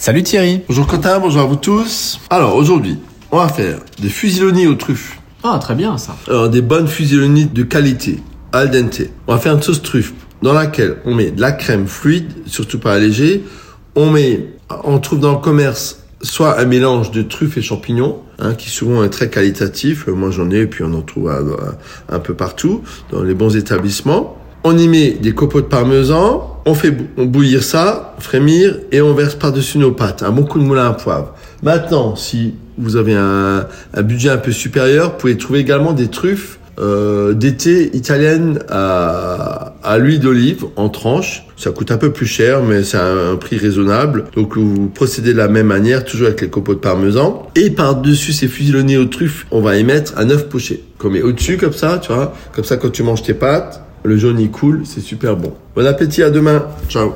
Salut Thierry. Bonjour Quentin, bonjour à vous tous. Alors aujourd'hui, on va faire des fusillonis aux truffes. Ah, très bien ça. Alors des bonnes fusillonis de qualité, al dente. On va faire une sauce truffe dans laquelle on met de la crème fluide, surtout pas allégée. On met, on trouve dans le commerce soit un mélange de truffes et champignons, hein, qui souvent est très qualitatif. Moi j'en ai, puis on en trouve un, un peu partout dans les bons établissements. On y met des copeaux de parmesan, on fait bouillir ça, frémir, et on verse par-dessus nos pâtes. Un bon coup de moulin à poivre. Maintenant, si vous avez un, un budget un peu supérieur, vous pouvez trouver également des truffes euh, d'été italienne à, à l'huile d'olive en tranche. Ça coûte un peu plus cher, mais c'est un, un, prix raisonnable. Donc vous procédez de la même manière, toujours avec les copeaux de parmesan. Et par-dessus ces fusilonnés aux truffes, on va y mettre un œuf poché. Qu'on met au-dessus comme ça, tu vois. Comme ça, quand tu manges tes pâtes, le jaune il coule, c'est super bon. Bon appétit, à demain. Ciao.